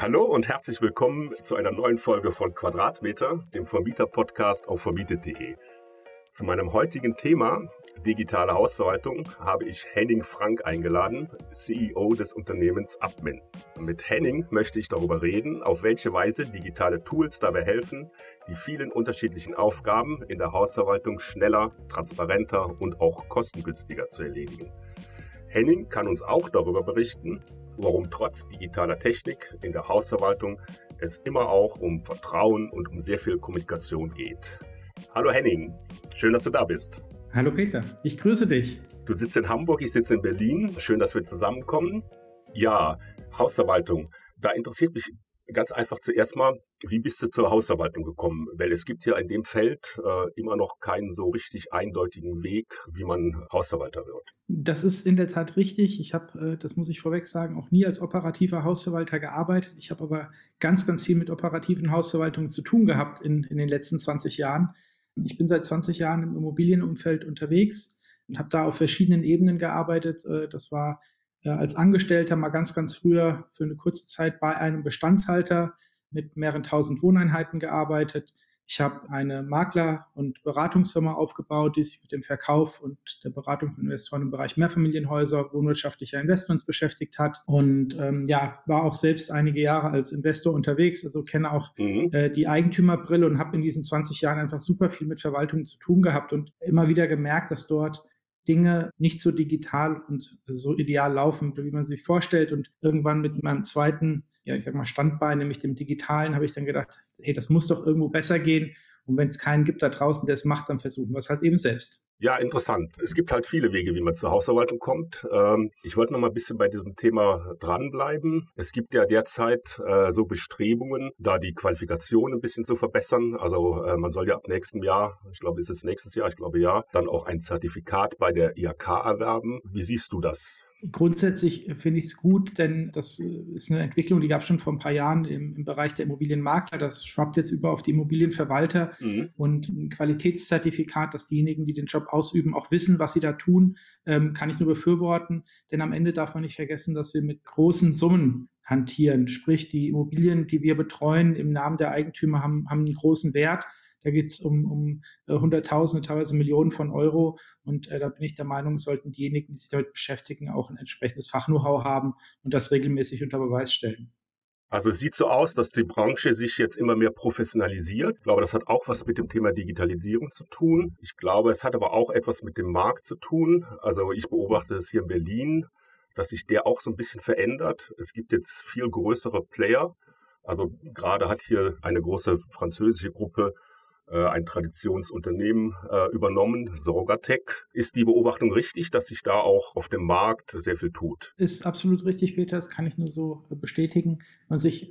Hallo und herzlich willkommen zu einer neuen Folge von Quadratmeter, dem Vermieter-Podcast auf vermietet.de. Zu meinem heutigen Thema digitale Hausverwaltung habe ich Henning Frank eingeladen, CEO des Unternehmens Admin. Mit Henning möchte ich darüber reden, auf welche Weise digitale Tools dabei helfen, die vielen unterschiedlichen Aufgaben in der Hausverwaltung schneller, transparenter und auch kostengünstiger zu erledigen. Henning kann uns auch darüber berichten, warum trotz digitaler Technik in der Hausverwaltung es immer auch um Vertrauen und um sehr viel Kommunikation geht. Hallo Henning, schön, dass du da bist. Hallo Peter, ich grüße dich. Du sitzt in Hamburg, ich sitze in Berlin. Schön, dass wir zusammenkommen. Ja, Hausverwaltung. Da interessiert mich ganz einfach zuerst mal, wie bist du zur Hausverwaltung gekommen? Weil es gibt ja in dem Feld äh, immer noch keinen so richtig eindeutigen Weg, wie man Hausverwalter wird. Das ist in der Tat richtig. Ich habe, äh, das muss ich vorweg sagen, auch nie als operativer Hausverwalter gearbeitet. Ich habe aber ganz, ganz viel mit operativen Hausverwaltungen zu tun gehabt in, in den letzten 20 Jahren. Ich bin seit 20 Jahren im Immobilienumfeld unterwegs und habe da auf verschiedenen Ebenen gearbeitet. Äh, das war äh, als Angestellter mal ganz, ganz früher für eine kurze Zeit bei einem Bestandshalter mit mehreren tausend Wohneinheiten gearbeitet. Ich habe eine Makler- und Beratungsfirma aufgebaut, die sich mit dem Verkauf und der Beratung von Investoren im Bereich Mehrfamilienhäuser, wohnwirtschaftlicher Investments beschäftigt hat. Und ähm, ja, war auch selbst einige Jahre als Investor unterwegs, also kenne auch mhm. äh, die Eigentümerbrille und habe in diesen 20 Jahren einfach super viel mit Verwaltung zu tun gehabt und immer wieder gemerkt, dass dort Dinge nicht so digital und so ideal laufen, wie man sich vorstellt. Und irgendwann mit meinem zweiten, ja, ich sag mal, Standbein, nämlich dem Digitalen, habe ich dann gedacht, hey, das muss doch irgendwo besser gehen. Und wenn es keinen gibt da draußen, der es macht, dann versuchen wir es halt eben selbst. Ja, interessant. Es gibt halt viele Wege, wie man zur Hausverwaltung kommt. Ähm, ich wollte noch mal ein bisschen bei diesem Thema dranbleiben. Es gibt ja derzeit äh, so Bestrebungen, da die Qualifikation ein bisschen zu verbessern. Also äh, man soll ja ab nächstem Jahr, ich glaube, ist es nächstes Jahr, ich glaube ja, dann auch ein Zertifikat bei der IHK erwerben. Wie siehst du das? Grundsätzlich finde ich es gut, denn das ist eine Entwicklung, die gab es schon vor ein paar Jahren im, im, Bereich der Immobilienmakler. Das schwappt jetzt über auf die Immobilienverwalter mhm. und ein Qualitätszertifikat, dass diejenigen, die den Job ausüben, auch wissen, was sie da tun, ähm, kann ich nur befürworten. Denn am Ende darf man nicht vergessen, dass wir mit großen Summen hantieren. Sprich, die Immobilien, die wir betreuen im Namen der Eigentümer, haben, haben einen großen Wert. Da geht es um, um äh, Hunderttausende, teilweise Millionen von Euro. Und äh, da bin ich der Meinung, sollten diejenigen, die sich damit beschäftigen, auch ein entsprechendes Fachknow-how haben und das regelmäßig unter Beweis stellen. Also es sieht so aus, dass die Branche sich jetzt immer mehr professionalisiert. Ich glaube, das hat auch was mit dem Thema Digitalisierung zu tun. Ich glaube, es hat aber auch etwas mit dem Markt zu tun. Also ich beobachte es hier in Berlin, dass sich der auch so ein bisschen verändert. Es gibt jetzt viel größere Player. Also gerade hat hier eine große französische Gruppe ein Traditionsunternehmen äh, übernommen, Sorgatec. Ist die Beobachtung richtig, dass sich da auch auf dem Markt sehr viel tut? Ist absolut richtig, Peter. Das kann ich nur so bestätigen. Man sich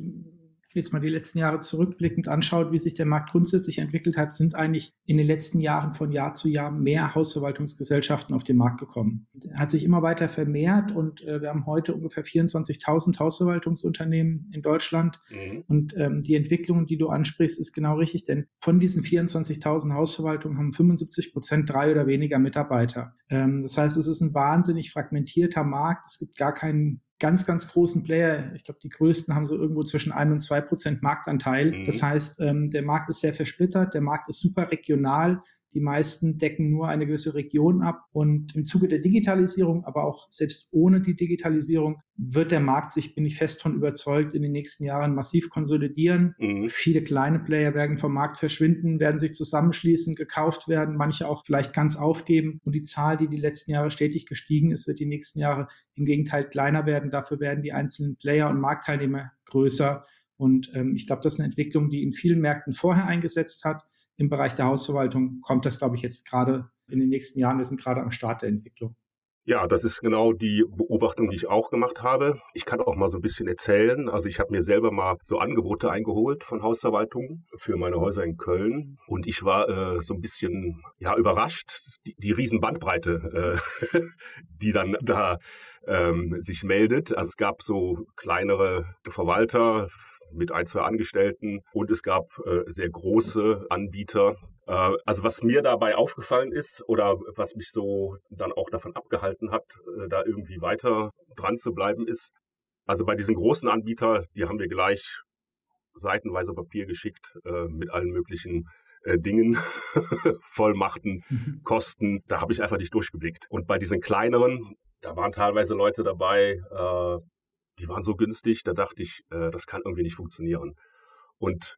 jetzt mal die letzten Jahre zurückblickend anschaut, wie sich der Markt grundsätzlich entwickelt hat, sind eigentlich in den letzten Jahren von Jahr zu Jahr mehr Hausverwaltungsgesellschaften auf den Markt gekommen. Hat sich immer weiter vermehrt und äh, wir haben heute ungefähr 24.000 Hausverwaltungsunternehmen in Deutschland. Mhm. Und ähm, die Entwicklung, die du ansprichst, ist genau richtig, denn von diesen 24.000 Hausverwaltungen haben 75 Prozent drei oder weniger Mitarbeiter. Ähm, das heißt, es ist ein wahnsinnig fragmentierter Markt. Es gibt gar keinen ganz, ganz großen Player, ich glaube, die größten haben so irgendwo zwischen ein und zwei Prozent Marktanteil. Mhm. Das heißt, ähm, der Markt ist sehr versplittert, der Markt ist super regional. Die meisten decken nur eine gewisse Region ab. Und im Zuge der Digitalisierung, aber auch selbst ohne die Digitalisierung, wird der Markt sich, bin ich fest von überzeugt, in den nächsten Jahren massiv konsolidieren. Mhm. Viele kleine Player werden vom Markt verschwinden, werden sich zusammenschließen, gekauft werden, manche auch vielleicht ganz aufgeben. Und die Zahl, die die letzten Jahre stetig gestiegen ist, wird die nächsten Jahre im Gegenteil kleiner werden. Dafür werden die einzelnen Player und Marktteilnehmer größer. Und ähm, ich glaube, das ist eine Entwicklung, die in vielen Märkten vorher eingesetzt hat im Bereich der Hausverwaltung kommt das, glaube ich, jetzt gerade in den nächsten Jahren. Wir sind gerade am Start der Entwicklung. Ja, das ist genau die Beobachtung, die ich auch gemacht habe. Ich kann auch mal so ein bisschen erzählen. Also ich habe mir selber mal so Angebote eingeholt von Hausverwaltungen für meine Häuser in Köln und ich war äh, so ein bisschen ja überrascht, die, die Riesenbandbreite, äh, die dann da ähm, sich meldet. Also es gab so kleinere Verwalter mit ein, zwei Angestellten und es gab äh, sehr große Anbieter. Äh, also was mir dabei aufgefallen ist oder was mich so dann auch davon abgehalten hat, äh, da irgendwie weiter dran zu bleiben, ist, Also bei diesen großen Anbietern, die haben wir gleich seitenweise Papier geschickt mit allen möglichen Dingen, Vollmachten, mhm. Kosten. Da habe ich einfach nicht durchgeblickt. Und bei diesen kleineren, da waren teilweise Leute dabei, die waren so günstig, da dachte ich, äh, das kann irgendwie nicht funktionieren. Und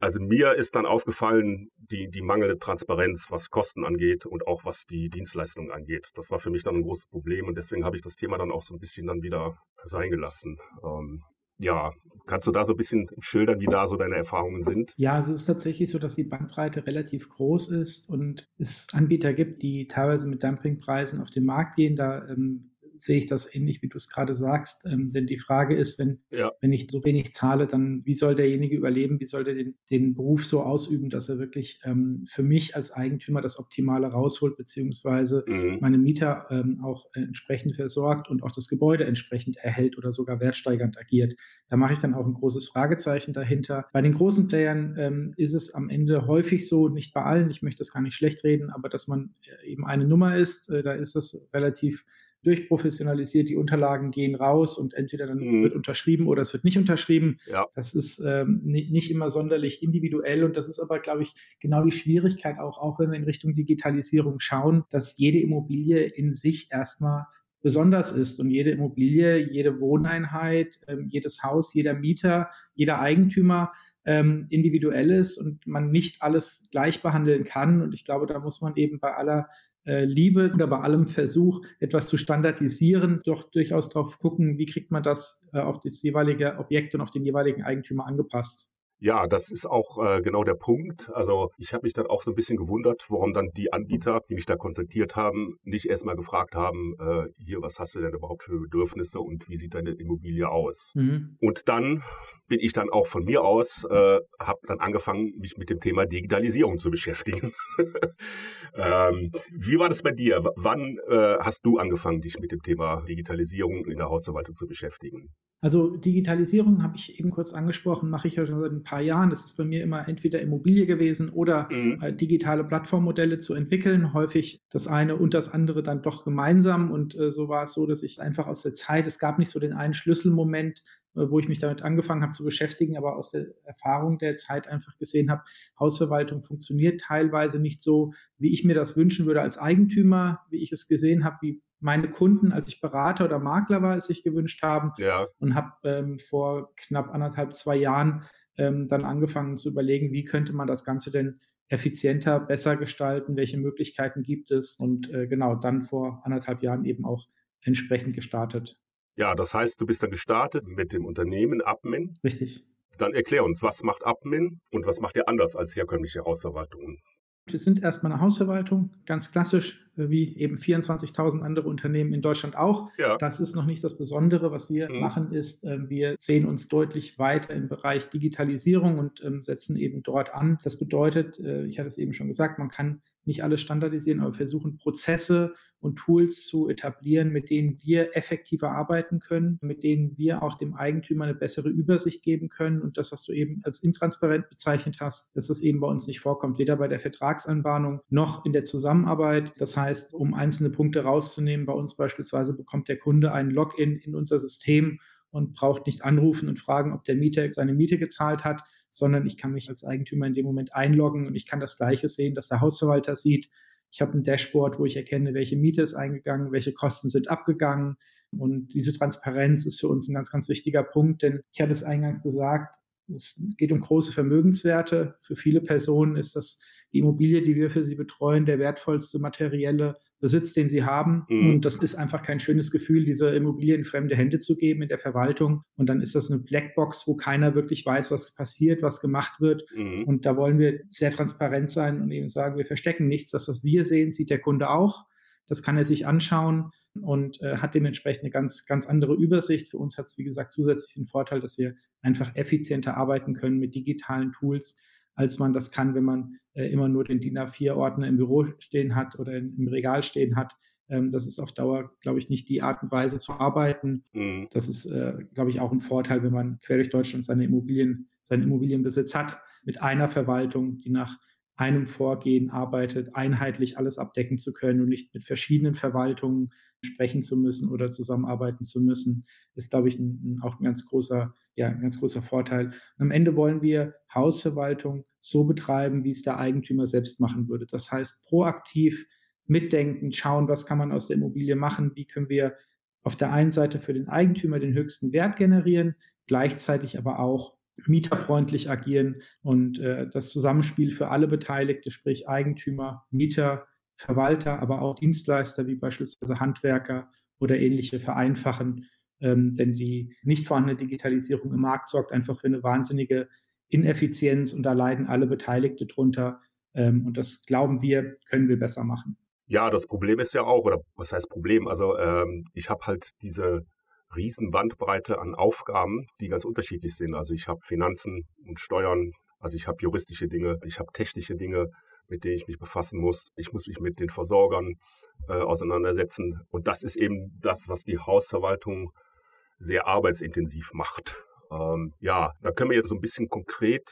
also mir ist dann aufgefallen, die, die mangelnde Transparenz, was Kosten angeht und auch was die Dienstleistungen angeht. Das war für mich dann ein großes Problem und deswegen habe ich das Thema dann auch so ein bisschen dann wieder sein gelassen. Ähm, ja, kannst du da so ein bisschen schildern, wie da so deine Erfahrungen sind? Ja, es ist tatsächlich so, dass die Bandbreite relativ groß ist und es Anbieter gibt, die teilweise mit Dumpingpreisen auf den Markt gehen. Da ähm, sehe ich das ähnlich, wie du es gerade sagst. Ähm, denn die Frage ist, wenn, ja. wenn ich so wenig zahle, dann wie soll derjenige überleben? Wie soll der den, den Beruf so ausüben, dass er wirklich ähm, für mich als Eigentümer das Optimale rausholt, beziehungsweise mhm. meine Mieter ähm, auch entsprechend versorgt und auch das Gebäude entsprechend erhält oder sogar wertsteigernd agiert? Da mache ich dann auch ein großes Fragezeichen dahinter. Bei den großen Playern ähm, ist es am Ende häufig so, nicht bei allen, ich möchte das gar nicht schlecht reden, aber dass man äh, eben eine Nummer ist, äh, da ist das relativ durchprofessionalisiert, die Unterlagen gehen raus und entweder dann mhm. wird unterschrieben oder es wird nicht unterschrieben. Ja. Das ist ähm, nicht, immer sonderlich individuell und das ist aber, glaube ich, genau die Schwierigkeit auch, auch wenn wir in Richtung Digitalisierung schauen, dass jede Immobilie in sich erstmal besonders ist und jede Immobilie, jede Wohneinheit, ähm, jedes Haus, jeder Mieter, jeder Eigentümer ähm, individuell ist und man nicht alles gleich behandeln kann. Und ich glaube, da muss man eben bei aller Liebe oder bei allem Versuch, etwas zu standardisieren, doch durchaus darauf gucken, wie kriegt man das äh, auf das jeweilige Objekt und auf den jeweiligen Eigentümer angepasst. Ja, das ist auch äh, genau der Punkt. Also ich habe mich dann auch so ein bisschen gewundert, warum dann die Anbieter, die mich da kontaktiert haben, nicht erstmal gefragt haben, äh, hier, was hast du denn überhaupt für Bedürfnisse und wie sieht deine Immobilie aus? Mhm. Und dann bin ich dann auch von mir aus, äh, habe dann angefangen, mich mit dem Thema Digitalisierung zu beschäftigen. ähm, wie war das bei dir? Wann äh, hast du angefangen, dich mit dem Thema Digitalisierung in der Hausverwaltung zu beschäftigen? Also Digitalisierung habe ich eben kurz angesprochen, mache ich ja schon seit ein paar Jahren. Das ist bei mir immer entweder Immobilie gewesen oder mhm. äh, digitale Plattformmodelle zu entwickeln. Häufig das eine und das andere dann doch gemeinsam. Und äh, so war es so, dass ich einfach aus der Zeit, es gab nicht so den einen Schlüsselmoment, wo ich mich damit angefangen habe zu beschäftigen, aber aus der Erfahrung der Zeit einfach gesehen habe, Hausverwaltung funktioniert teilweise nicht so, wie ich mir das wünschen würde als Eigentümer, wie ich es gesehen habe, wie meine Kunden, als ich Berater oder Makler war, es sich gewünscht haben. Ja. Und habe ähm, vor knapp anderthalb, zwei Jahren ähm, dann angefangen zu überlegen, wie könnte man das Ganze denn effizienter, besser gestalten, welche Möglichkeiten gibt es und äh, genau dann vor anderthalb Jahren eben auch entsprechend gestartet. Ja, das heißt, du bist dann gestartet mit dem Unternehmen Admin. Richtig. Dann erklär uns, was macht Admin und was macht ihr anders als herkömmliche Hausverwaltungen? Wir sind erstmal eine Hausverwaltung, ganz klassisch, äh, wie eben 24.000 andere Unternehmen in Deutschland auch. Ja. Das ist noch nicht das Besondere. Was wir mhm. machen, ist, ähm, wir sehen uns deutlich weiter im Bereich Digitalisierung und ähm, setzen eben dort an. Das bedeutet, äh, ich hatte es eben schon gesagt, man kann nicht alles standardisieren, aber versuchen Prozesse und Tools zu etablieren, mit denen wir effektiver arbeiten können, mit denen wir auch dem Eigentümer eine bessere Übersicht geben können. Und das, was du eben als intransparent bezeichnet hast, dass das eben bei uns nicht vorkommt, weder bei der Vertragsanbahnung noch in der Zusammenarbeit. Das heißt, um einzelne Punkte rauszunehmen, bei uns beispielsweise bekommt der Kunde einen Login in unser System und braucht nicht anrufen und fragen, ob der Mieter seine Miete gezahlt hat, sondern ich kann mich als Eigentümer in dem Moment einloggen und ich kann das Gleiche sehen, dass der Hausverwalter sieht. Ich habe ein Dashboard, wo ich erkenne, welche Miete ist eingegangen, welche Kosten sind abgegangen. Und diese Transparenz ist für uns ein ganz, ganz wichtiger Punkt, denn ich hatte es eingangs gesagt, es geht um große Vermögenswerte. Für viele Personen ist das die Immobilie, die wir für sie betreuen, der wertvollste materielle Besitz, den sie haben. Mhm. Und das ist einfach kein schönes Gefühl, diese Immobilie in fremde Hände zu geben in der Verwaltung. Und dann ist das eine Blackbox, wo keiner wirklich weiß, was passiert, was gemacht wird. Mhm. Und da wollen wir sehr transparent sein und eben sagen, wir verstecken nichts. Das, was wir sehen, sieht der Kunde auch. Das kann er sich anschauen und äh, hat dementsprechend eine ganz, ganz andere Übersicht. Für uns hat es, wie gesagt, zusätzlich den Vorteil, dass wir einfach effizienter arbeiten können mit digitalen Tools, als man das kann, wenn man äh, immer nur den DIN A4-Ordner im Büro stehen hat oder in, im Regal stehen hat. Ähm, das ist auf Dauer, glaube ich, nicht die Art und Weise zu arbeiten. Mhm. Das ist, äh, glaube ich, auch ein Vorteil, wenn man quer durch Deutschland seine Immobilien, seinen Immobilienbesitz hat, mit einer Verwaltung, die nach einem Vorgehen arbeitet, einheitlich alles abdecken zu können und nicht mit verschiedenen Verwaltungen sprechen zu müssen oder zusammenarbeiten zu müssen, ist, glaube ich, ein, auch ein ganz großer, ja, ein ganz großer Vorteil. Und am Ende wollen wir Hausverwaltung so betreiben, wie es der Eigentümer selbst machen würde. Das heißt, proaktiv mitdenken, schauen, was kann man aus der Immobilie machen, wie können wir auf der einen Seite für den Eigentümer den höchsten Wert generieren, gleichzeitig aber auch mieterfreundlich agieren und äh, das Zusammenspiel für alle Beteiligten, sprich Eigentümer, Mieter, Verwalter, aber auch Dienstleister wie beispielsweise Handwerker oder ähnliche vereinfachen. Ähm, denn die nicht vorhandene Digitalisierung im Markt sorgt einfach für eine wahnsinnige Ineffizienz und da leiden alle Beteiligte drunter. Ähm, und das glauben wir, können wir besser machen. Ja, das Problem ist ja auch, oder was heißt Problem? Also ähm, ich habe halt diese riesen Bandbreite an Aufgaben, die ganz unterschiedlich sind. Also ich habe Finanzen und Steuern, also ich habe juristische Dinge, ich habe technische Dinge, mit denen ich mich befassen muss. Ich muss mich mit den Versorgern äh, auseinandersetzen. Und das ist eben das, was die Hausverwaltung sehr arbeitsintensiv macht. Ähm, ja, da können wir jetzt so ein bisschen konkret,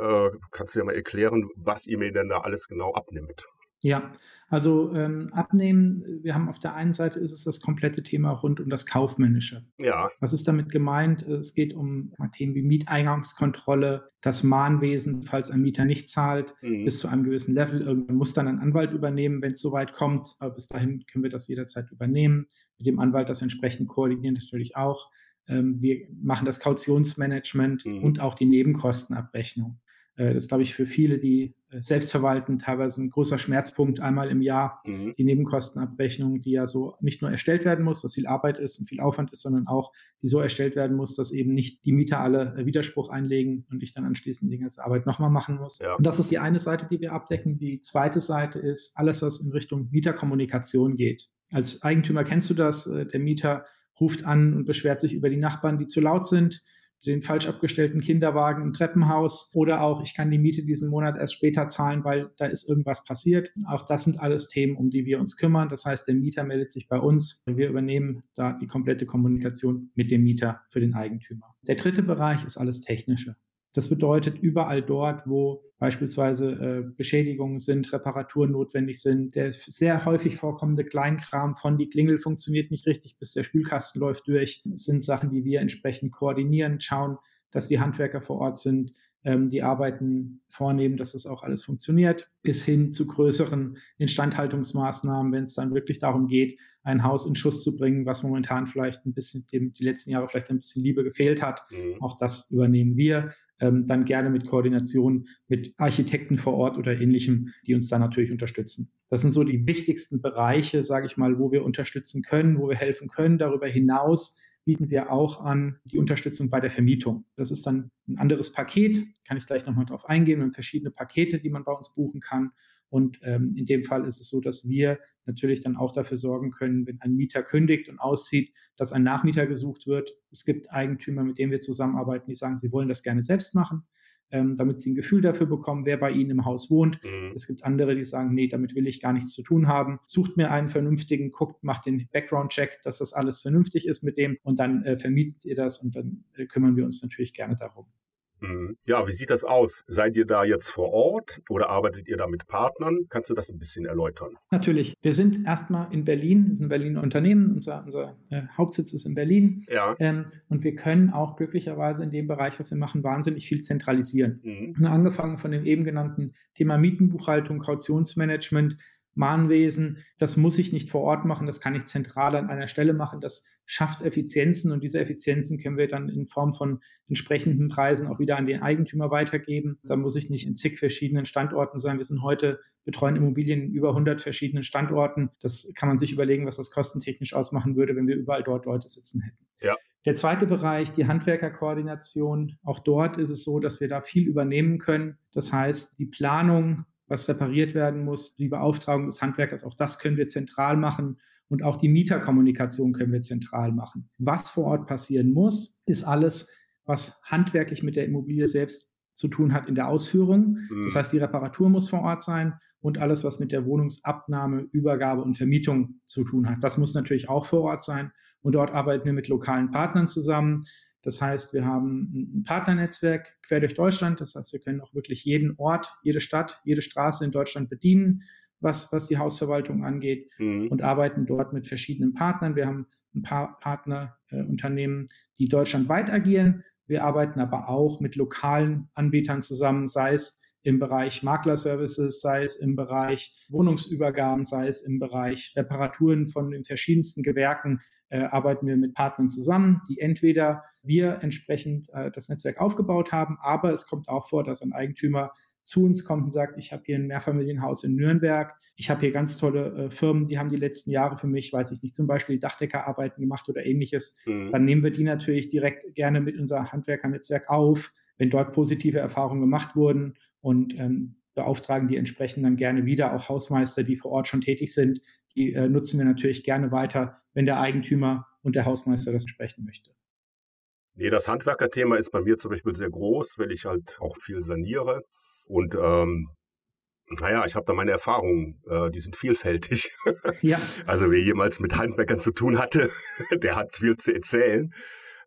äh, kannst du ja mal erklären, was ihr mir denn da alles genau abnimmt? Ja, also ähm, abnehmen, wir haben auf der einen Seite ist es das komplette Thema rund um das Kaufmännische. Ja. Was ist damit gemeint? Es geht um Themen wie Mieteingangskontrolle, das Mahnwesen, falls ein Mieter nicht zahlt, mhm. bis zu einem gewissen Level. Irgendwann muss dann ein Anwalt übernehmen, wenn es soweit kommt. Aber bis dahin können wir das jederzeit übernehmen. Mit dem Anwalt das entsprechend koordinieren natürlich auch. Ähm, wir machen das Kautionsmanagement mhm. und auch die Nebenkostenabrechnung. Äh, das ist, glaube ich, für viele, die äh, selbst verwalten, teilweise ein großer Schmerzpunkt einmal im Jahr. Mhm. Die Nebenkostenabrechnung, die ja so nicht nur erstellt werden muss, was viel Arbeit ist und viel Aufwand ist, sondern auch, die so erstellt werden muss, dass eben nicht die Mieter alle äh, Widerspruch einlegen und ich dann anschließend die ganze Arbeit nochmal machen muss. Ja. Und das ist die eine Seite, die wir abdecken. Die zweite Seite ist alles, was in Richtung Mieterkommunikation geht. Als Eigentümer kennst du das. Der Mieter ruft an und beschwert sich über die Nachbarn, die zu laut sind den falsch abgestellten Kinderwagen im Treppenhaus oder auch, ich kann die Miete diesen Monat erst später zahlen, weil da ist irgendwas passiert. Auch das sind alles Themen, um die wir uns kümmern. Das heißt, der Mieter meldet sich bei uns. Wir übernehmen da die komplette Kommunikation mit dem Mieter für den Eigentümer. Der dritte Bereich ist alles Technische. Das bedeutet, überall dort, wo beispielsweise äh, Beschädigungen sind, Reparaturen notwendig sind, der sehr häufig vorkommende Kleinkram von die Klingel funktioniert nicht richtig, bis der Spülkasten läuft durch, das sind Sachen, die wir entsprechend koordinieren, schauen, dass die Handwerker vor Ort sind, ähm, die Arbeiten vornehmen, dass das auch alles funktioniert, bis hin zu größeren Instandhaltungsmaßnahmen, wenn es dann wirklich darum geht, ein Haus in Schuss zu bringen, was momentan vielleicht ein bisschen dem die letzten Jahre vielleicht ein bisschen Liebe gefehlt hat. Mhm. Auch das übernehmen wir. Ähm, dann gerne mit Koordination mit Architekten vor Ort oder ähnlichem, die uns da natürlich unterstützen. Das sind so die wichtigsten Bereiche, sage ich mal, wo wir unterstützen können, wo wir helfen können. Darüber hinaus bieten wir auch an die Unterstützung bei der Vermietung. Das ist dann ein anderes Paket, kann ich gleich nochmal drauf eingehen, wir haben verschiedene Pakete, die man bei uns buchen kann. Und ähm, in dem Fall ist es so, dass wir natürlich dann auch dafür sorgen können, wenn ein Mieter kündigt und auszieht, dass ein Nachmieter gesucht wird. Es gibt Eigentümer, mit denen wir zusammenarbeiten, die sagen, sie wollen das gerne selbst machen ähm, damit sie ein Gefühl dafür bekommen, wer bei ihnen im Haus wohnt. Mhm. Es gibt andere, die sagen, nee, damit will ich gar nichts zu tun haben. Sucht mir einen vernünftigen, guckt, macht den Background-Check, dass das alles vernünftig ist mit dem und dann äh, vermietet ihr das und dann äh, kümmern wir uns natürlich gerne darum. Mhm. Ja, wie sieht das aus? Seid ihr da jetzt vor Ort oder arbeitet ihr da mit Partnern? Kannst du das ein bisschen erläutern? Natürlich. Wir sind erstmal in Berlin, das ist ein Berliner Unternehmen, unser, unser äh, Hauptsitz ist in Berlin. Ja. Ähm, und wir können auch glücklicherweise in dem Bereich, was wir machen, wahnsinnig viel zentralisieren. Mhm. Angefangen von dem eben genannten Thema Mietenbuchhaltung, Kautionsmanagement, Mahnwesen, das muss ich nicht vor Ort machen, das kann ich zentral an einer Stelle machen. Das schafft Effizienzen und diese Effizienzen können wir dann in Form von entsprechenden Preisen auch wieder an den Eigentümer weitergeben. Da muss ich nicht in zig verschiedenen Standorten sein. Wir sind heute betreuen Immobilien in über 100 verschiedenen Standorten. Das kann man sich überlegen, was das kostentechnisch ausmachen würde, wenn wir überall dort Leute sitzen hätten. Ja. Der zweite Bereich, die Handwerkerkoordination. Auch dort ist es so, dass wir da viel übernehmen können. Das heißt, die Planung was repariert werden muss, die Beauftragung des Handwerkers, auch das können wir zentral machen und auch die Mieterkommunikation können wir zentral machen. Was vor Ort passieren muss, ist alles, was handwerklich mit der Immobilie selbst zu tun hat in der Ausführung. Mhm. Das heißt, die Reparatur muss vor Ort sein und alles, was mit der Wohnungsabnahme, Übergabe und Vermietung zu tun hat. Das muss natürlich auch vor Ort sein. Und dort arbeiten wir mit lokalen Partnern zusammen. Das heißt, wir haben ein Partnernetzwerk quer durch Deutschland. Das heißt, wir können auch wirklich jeden Ort, jede Stadt, jede Straße in Deutschland bedienen, was, was die Hausverwaltung angeht mhm. und arbeiten dort mit verschiedenen Partnern. Wir haben ein paar Partnerunternehmen, äh, die deutschlandweit agieren. Wir arbeiten aber auch mit lokalen Anbietern zusammen, sei es im Bereich Maklerservices, sei es im Bereich Wohnungsübergaben, sei es im Bereich Reparaturen von den verschiedensten Gewerken, äh, arbeiten wir mit Partnern zusammen, die entweder wir entsprechend äh, das Netzwerk aufgebaut haben, aber es kommt auch vor, dass ein Eigentümer zu uns kommt und sagt, ich habe hier ein Mehrfamilienhaus in Nürnberg, ich habe hier ganz tolle äh, Firmen, die haben die letzten Jahre für mich, weiß ich nicht, zum Beispiel Dachdeckerarbeiten gemacht oder ähnliches. Mhm. Dann nehmen wir die natürlich direkt gerne mit unser Handwerkernetzwerk auf, wenn dort positive Erfahrungen gemacht wurden und ähm, beauftragen die entsprechend dann gerne wieder. Auch Hausmeister, die vor Ort schon tätig sind, die äh, nutzen wir natürlich gerne weiter, wenn der Eigentümer und der Hausmeister das sprechen möchte. Nee, das Handwerkerthema ist bei mir zum Beispiel sehr groß, weil ich halt auch viel saniere. Und ähm, naja, ich habe da meine Erfahrungen, äh, die sind vielfältig. Ja. Also wer jemals mit Handwerkern zu tun hatte, der hat viel zu erzählen.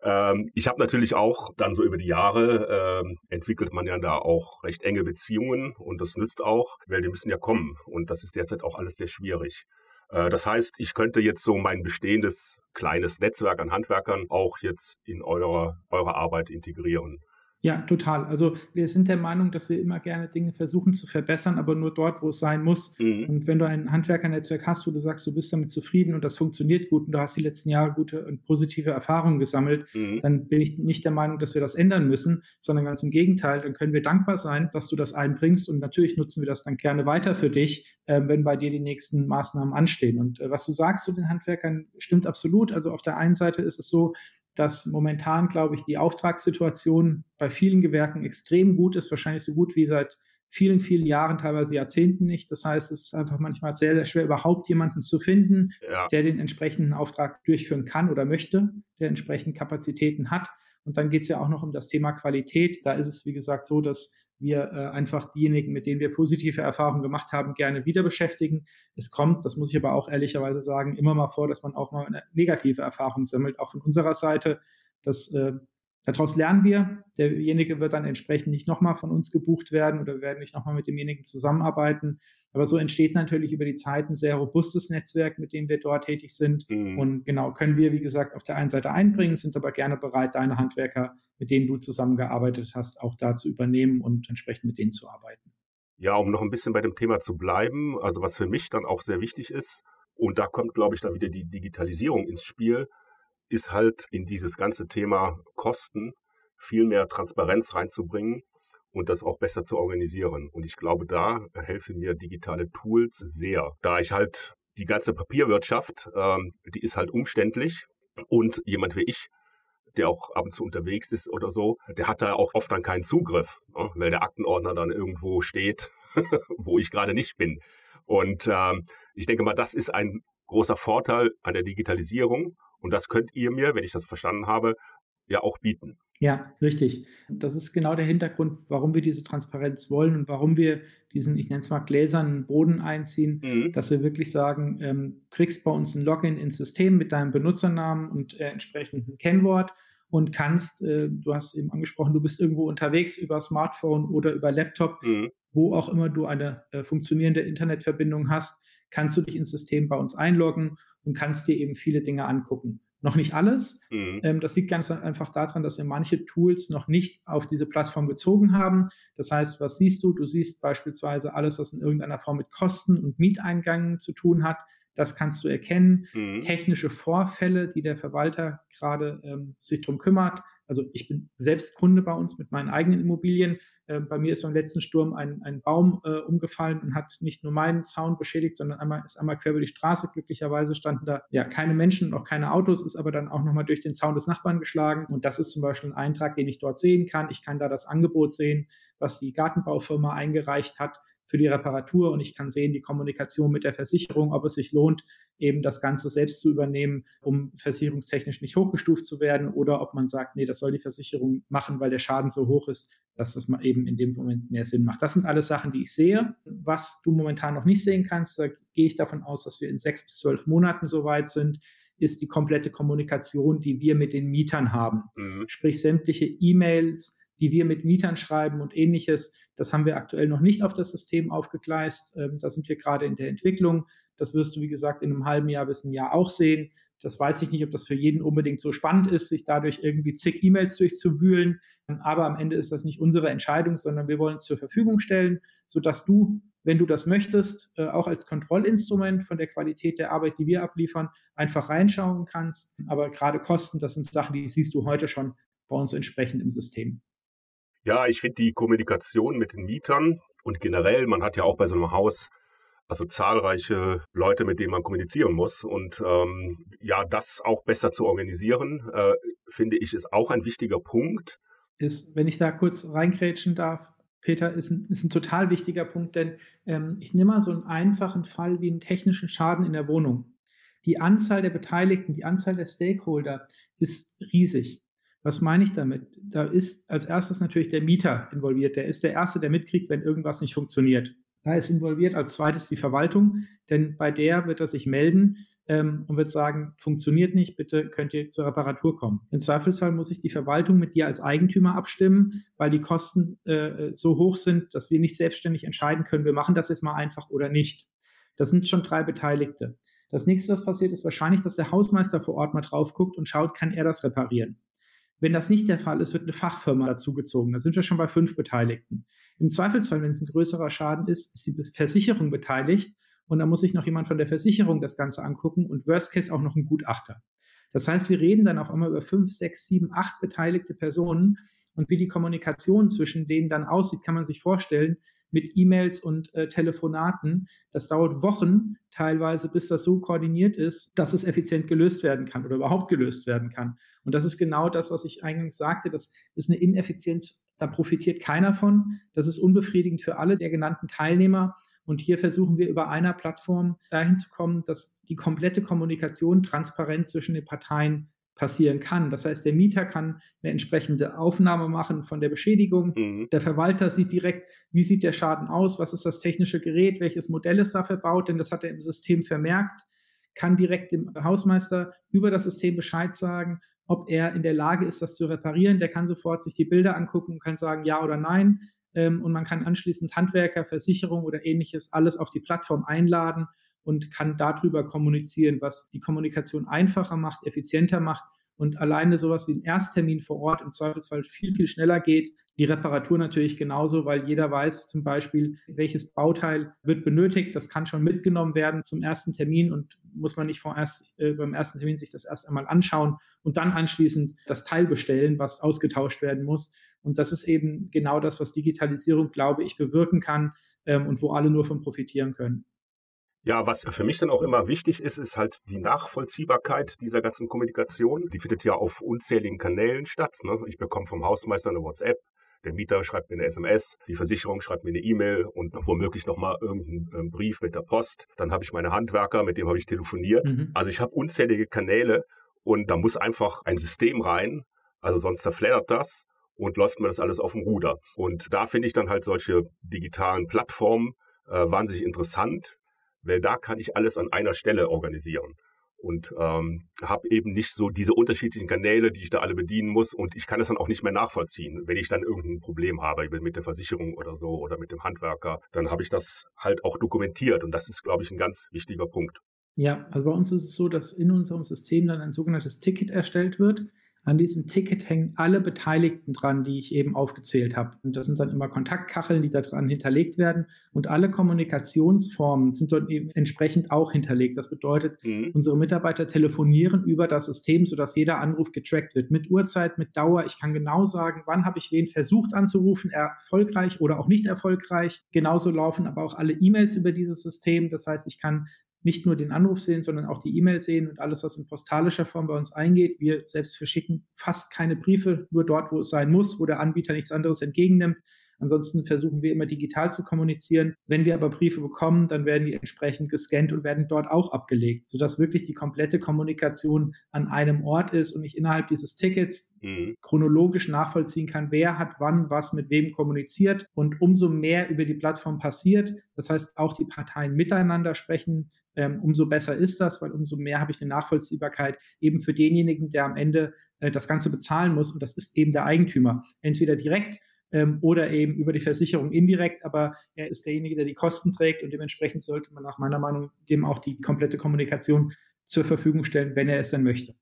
Ähm, ich habe natürlich auch dann so über die Jahre ähm, entwickelt man ja da auch recht enge Beziehungen und das nützt auch, weil die müssen ja kommen und das ist derzeit auch alles sehr schwierig. Äh, das heißt, ich könnte jetzt so mein bestehendes kleines Netzwerk an Handwerkern auch jetzt in eure, eure Arbeit integrieren. Ja, total. Also wir sind der Meinung, dass wir immer gerne Dinge versuchen zu verbessern, aber nur dort, wo es sein muss. Mhm. Und wenn du ein Handwerkernetzwerk hast, wo du sagst, du bist damit zufrieden und das funktioniert gut und du hast die letzten Jahre gute und positive Erfahrungen gesammelt, mhm. dann bin ich nicht der Meinung, dass wir das ändern müssen, sondern ganz im Gegenteil, dann können wir dankbar sein, dass du das einbringst und natürlich nutzen wir das dann gerne weiter für dich, äh, wenn bei dir die nächsten Maßnahmen anstehen. Und äh, was du sagst zu den Handwerkern, stimmt absolut. Also auf der einen Seite ist es so, dass momentan, glaube ich, die Auftragssituation bei vielen Gewerken extrem gut ist, wahrscheinlich so gut wie seit vielen, vielen Jahren, teilweise Jahrzehnten nicht. Das heißt, es ist einfach manchmal sehr, sehr schwer, überhaupt jemanden zu finden, ja. der den entsprechenden Auftrag durchführen kann oder möchte, der entsprechend Kapazitäten hat. Und dann geht es ja auch noch um das Thema Qualität. Da ist es, wie gesagt, so, dass wir äh, einfach diejenigen, mit denen wir positive Erfahrungen gemacht haben, gerne wieder beschäftigen. Es kommt, das muss ich aber auch ehrlicherweise sagen, immer mal vor, dass man auch mal eine negative Erfahrung sammelt, auch von unserer Seite. Das äh, Daraus lernen wir. Derjenige wird dann entsprechend nicht nochmal von uns gebucht werden oder wir werden nicht nochmal mit demjenigen zusammenarbeiten. Aber so entsteht natürlich über die Zeit ein sehr robustes Netzwerk, mit dem wir dort tätig sind. Mhm. Und genau, können wir, wie gesagt, auf der einen Seite einbringen, sind aber gerne bereit, deine Handwerker, mit denen du zusammengearbeitet hast, auch da zu übernehmen und entsprechend mit denen zu arbeiten. Ja, um noch ein bisschen bei dem Thema zu bleiben, also was für mich dann auch sehr wichtig ist, und da kommt, glaube ich, dann wieder die Digitalisierung ins Spiel ist halt in dieses ganze Thema Kosten viel mehr Transparenz reinzubringen und das auch besser zu organisieren. Und ich glaube, da helfen mir digitale Tools sehr, da ich halt die ganze Papierwirtschaft, ähm, die ist halt umständlich und jemand wie ich, der auch ab und zu unterwegs ist oder so, der hat da auch oft dann keinen Zugriff, ne, weil der Aktenordner dann irgendwo steht, wo ich gerade nicht bin. Und ähm, ich denke mal, das ist ein großer Vorteil an der Digitalisierung. Und das könnt ihr mir, wenn ich das verstanden habe, ja auch bieten. Ja, richtig. Das ist genau der Hintergrund, warum wir diese Transparenz wollen und warum wir diesen, ich nenne es mal, gläsernen Boden einziehen, mhm. dass wir wirklich sagen, ähm, kriegst bei uns ein Login ins System mit deinem Benutzernamen und äh, entsprechendem Kennwort und kannst, äh, du hast eben angesprochen, du bist irgendwo unterwegs über Smartphone oder über Laptop, mhm. wo auch immer du eine äh, funktionierende Internetverbindung hast, kannst du dich ins System bei uns einloggen und kannst dir eben viele Dinge angucken. Noch nicht alles. Mhm. Ähm, das liegt ganz einfach daran, dass wir manche Tools noch nicht auf diese Plattform gezogen haben. Das heißt, was siehst du? Du siehst beispielsweise alles, was in irgendeiner Form mit Kosten und Mieteingangen zu tun hat. Das kannst du erkennen. Mhm. Technische Vorfälle, die der Verwalter gerade ähm, sich drum kümmert, also ich bin selbst Kunde bei uns mit meinen eigenen Immobilien. Äh, bei mir ist beim letzten Sturm ein, ein Baum äh, umgefallen und hat nicht nur meinen Zaun beschädigt, sondern einmal ist einmal quer über die Straße. Glücklicherweise standen da ja keine Menschen und auch keine Autos, ist aber dann auch nochmal durch den Zaun des Nachbarn geschlagen. Und das ist zum Beispiel ein Eintrag, den ich dort sehen kann. Ich kann da das Angebot sehen, was die Gartenbaufirma eingereicht hat für die Reparatur und ich kann sehen, die Kommunikation mit der Versicherung, ob es sich lohnt, eben das Ganze selbst zu übernehmen, um versicherungstechnisch nicht hochgestuft zu werden oder ob man sagt, nee, das soll die Versicherung machen, weil der Schaden so hoch ist, dass das mal eben in dem Moment mehr Sinn macht. Das sind alles Sachen, die ich sehe. Was du momentan noch nicht sehen kannst, da gehe ich davon aus, dass wir in sechs bis zwölf Monaten soweit sind, ist die komplette Kommunikation, die wir mit den Mietern haben. Mhm. Sprich sämtliche E-Mails, die wir mit Mietern schreiben und ähnliches. Das haben wir aktuell noch nicht auf das System aufgegleist. Ähm, da sind wir gerade in der Entwicklung. Das wirst du, wie gesagt, in einem halben Jahr bis einem Jahr auch sehen. Das weiß ich nicht, ob das für jeden unbedingt so spannend ist, sich dadurch irgendwie zig E-Mails durchzuwühlen. Aber am Ende ist das nicht unsere Entscheidung, sondern wir wollen es zur Verfügung stellen, sodass du, wenn du das möchtest, äh, auch als Kontrollinstrument von der Qualität der Arbeit, die wir abliefern, einfach reinschauen kannst. Aber gerade Kosten, das sind Sachen, die siehst du heute schon bei uns entsprechend im System. Ja, ich finde die Kommunikation mit den Mietern und generell, man hat ja auch bei so einem Haus also zahlreiche Leute, mit denen man kommunizieren muss. Und ähm, ja, das auch besser zu organisieren, äh, finde ich, ist auch ein wichtiger Punkt. Ist, wenn ich da kurz reingrätschen darf, Peter, ist ein, ist ein total wichtiger Punkt, denn ähm, ich nehme mal so einen einfachen Fall wie einen technischen Schaden in der Wohnung. Die Anzahl der Beteiligten, die Anzahl der Stakeholder ist riesig. Was meine ich damit? Da ist als erstes natürlich der Mieter involviert. Der ist der Erste, der mitkriegt, wenn irgendwas nicht funktioniert. Da ist involviert als zweites die Verwaltung, denn bei der wird er sich melden ähm, und wird sagen, funktioniert nicht, bitte könnt ihr zur Reparatur kommen. Im Zweifelsfall muss sich die Verwaltung mit dir als Eigentümer abstimmen, weil die Kosten äh, so hoch sind, dass wir nicht selbstständig entscheiden können, wir machen das jetzt mal einfach oder nicht. Das sind schon drei Beteiligte. Das nächste, was passiert, ist wahrscheinlich, dass der Hausmeister vor Ort mal drauf guckt und schaut, kann er das reparieren. Wenn das nicht der Fall ist, wird eine Fachfirma dazugezogen. Da sind wir schon bei fünf Beteiligten. Im Zweifelsfall, wenn es ein größerer Schaden ist, ist die Versicherung beteiligt und da muss sich noch jemand von der Versicherung das Ganze angucken und worst case auch noch ein Gutachter. Das heißt, wir reden dann auf einmal über fünf, sechs, sieben, acht beteiligte Personen und wie die Kommunikation zwischen denen dann aussieht, kann man sich vorstellen, mit E-Mails und äh, Telefonaten. Das dauert Wochen teilweise, bis das so koordiniert ist, dass es effizient gelöst werden kann oder überhaupt gelöst werden kann. Und das ist genau das, was ich eingangs sagte. Das ist eine Ineffizienz, da profitiert keiner von. Das ist unbefriedigend für alle der genannten Teilnehmer. Und hier versuchen wir über einer Plattform dahin zu kommen, dass die komplette Kommunikation transparent zwischen den Parteien passieren kann. Das heißt, der Mieter kann eine entsprechende Aufnahme machen von der Beschädigung. Mhm. Der Verwalter sieht direkt, wie sieht der Schaden aus, was ist das technische Gerät, welches Modell ist da verbaut, denn das hat er im System vermerkt, kann direkt dem Hausmeister über das System Bescheid sagen, ob er in der Lage ist, das zu reparieren. Der kann sofort sich die Bilder angucken und kann sagen ja oder nein. Ähm, und man kann anschließend Handwerker, Versicherung oder ähnliches alles auf die Plattform einladen und kann darüber kommunizieren, was die Kommunikation einfacher macht, effizienter macht und alleine sowas wie ein Ersttermin vor Ort im Zweifelsfall viel, viel schneller geht. Die Reparatur natürlich genauso, weil jeder weiß zum Beispiel, welches Bauteil wird benötigt. Das kann schon mitgenommen werden zum ersten Termin und muss man nicht vorerst äh, beim ersten Termin sich das erst einmal anschauen und dann anschließend das Teil bestellen, was ausgetauscht werden muss. Und das ist eben genau das, was Digitalisierung, glaube ich, bewirken kann ähm, und wo alle nur von profitieren können. Ja, was für mich dann auch immer wichtig ist, ist halt die Nachvollziehbarkeit dieser ganzen Kommunikation. Die findet ja auf unzähligen Kanälen statt. Ne? Ich bekomme vom Hausmeister eine WhatsApp, der Mieter schreibt mir eine SMS, die Versicherung schreibt mir eine E-Mail und womöglich nochmal irgendeinen ähm, Brief mit der Post. Dann habe ich meine Handwerker, mit dem habe ich telefoniert. Mhm. Also ich habe unzählige Kanäle und da muss einfach ein System rein. Also sonst zerfleddert das und läuft mir das alles auf dem Ruder. Und da finde ich dann halt solche digitalen Plattformen äh, wahnsinnig interessant, weil da kann ich alles an einer Stelle organisieren und ähm, habe eben nicht so diese unterschiedlichen Kanäle, die ich da alle bedienen muss und ich kann es dann auch nicht mehr nachvollziehen. Wenn ich dann irgendein Problem habe mit der Versicherung oder so oder mit dem Handwerker, dann habe ich das halt auch dokumentiert und das ist, glaube ich, ein ganz wichtiger Punkt. Ja, also bei uns ist es so, dass in unserem System dann ein sogenanntes Ticket erstellt wird. An diesem Ticket hängen alle Beteiligten dran, die ich eben aufgezählt habe. Und das sind dann immer Kontaktkacheln, die da dran hinterlegt werden. Und alle Kommunikationsformen sind dort eben entsprechend auch hinterlegt. Das bedeutet, mhm. unsere Mitarbeiter telefonieren über das System, sodass jeder Anruf getrackt wird. Mit Uhrzeit, mit Dauer. Ich kann genau sagen, wann habe ich wen versucht anzurufen, erfolgreich oder auch nicht erfolgreich. Genauso laufen aber auch alle E-Mails über dieses System. Das heißt, ich kann nicht nur den Anruf sehen, sondern auch die E-Mail sehen und alles, was in postalischer Form bei uns eingeht. Wir selbst verschicken fast keine Briefe, nur dort, wo es sein muss, wo der Anbieter nichts anderes entgegennimmt. Ansonsten versuchen wir immer digital zu kommunizieren. Wenn wir aber Briefe bekommen, dann werden die entsprechend gescannt und werden dort auch abgelegt, sodass wirklich die komplette Kommunikation an einem Ort ist und ich innerhalb dieses Tickets mhm. chronologisch nachvollziehen kann, wer hat wann was mit wem kommuniziert und umso mehr über die Plattform passiert. Das heißt, auch die Parteien miteinander sprechen ähm, umso besser ist das, weil umso mehr habe ich eine Nachvollziehbarkeit eben für denjenigen, der am Ende äh, das Ganze bezahlen muss. Und das ist eben der Eigentümer. Entweder direkt ähm, oder eben über die Versicherung indirekt, aber er ist derjenige, der die Kosten trägt und dementsprechend sollte man nach meiner Meinung dem auch die komplette Kommunikation zur Verfügung stellen, wenn er es dann möchte.